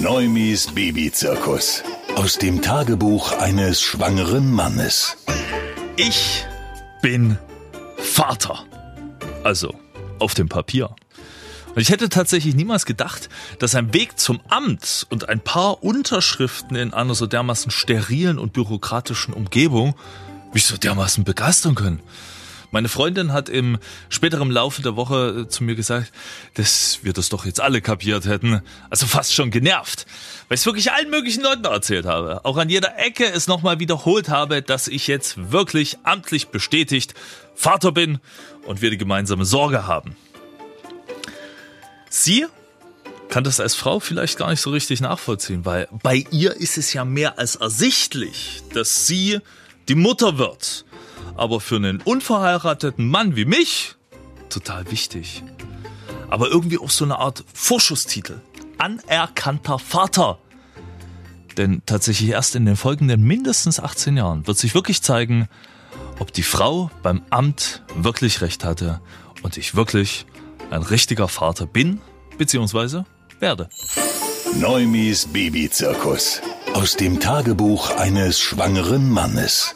Neumis Babyzirkus. Aus dem Tagebuch eines schwangeren Mannes. Ich bin Vater. Also, auf dem Papier. Und ich hätte tatsächlich niemals gedacht, dass ein Weg zum Amt und ein paar Unterschriften in einer so dermaßen sterilen und bürokratischen Umgebung mich so dermaßen begeistern können. Meine Freundin hat im späteren Laufe der Woche äh, zu mir gesagt, dass wir das doch jetzt alle kapiert hätten. Also fast schon genervt. Weil ich es wirklich allen möglichen Leuten erzählt habe. Auch an jeder Ecke es nochmal wiederholt habe, dass ich jetzt wirklich amtlich bestätigt Vater bin und wir die gemeinsame Sorge haben. Sie kann das als Frau vielleicht gar nicht so richtig nachvollziehen, weil bei ihr ist es ja mehr als ersichtlich, dass sie die Mutter wird. Aber für einen unverheirateten Mann wie mich total wichtig. Aber irgendwie auch so eine Art Vorschusstitel. Anerkannter Vater. Denn tatsächlich erst in den folgenden mindestens 18 Jahren wird sich wirklich zeigen, ob die Frau beim Amt wirklich recht hatte und ich wirklich ein richtiger Vater bin bzw. werde. Neumis Babyzirkus. Aus dem Tagebuch eines schwangeren Mannes.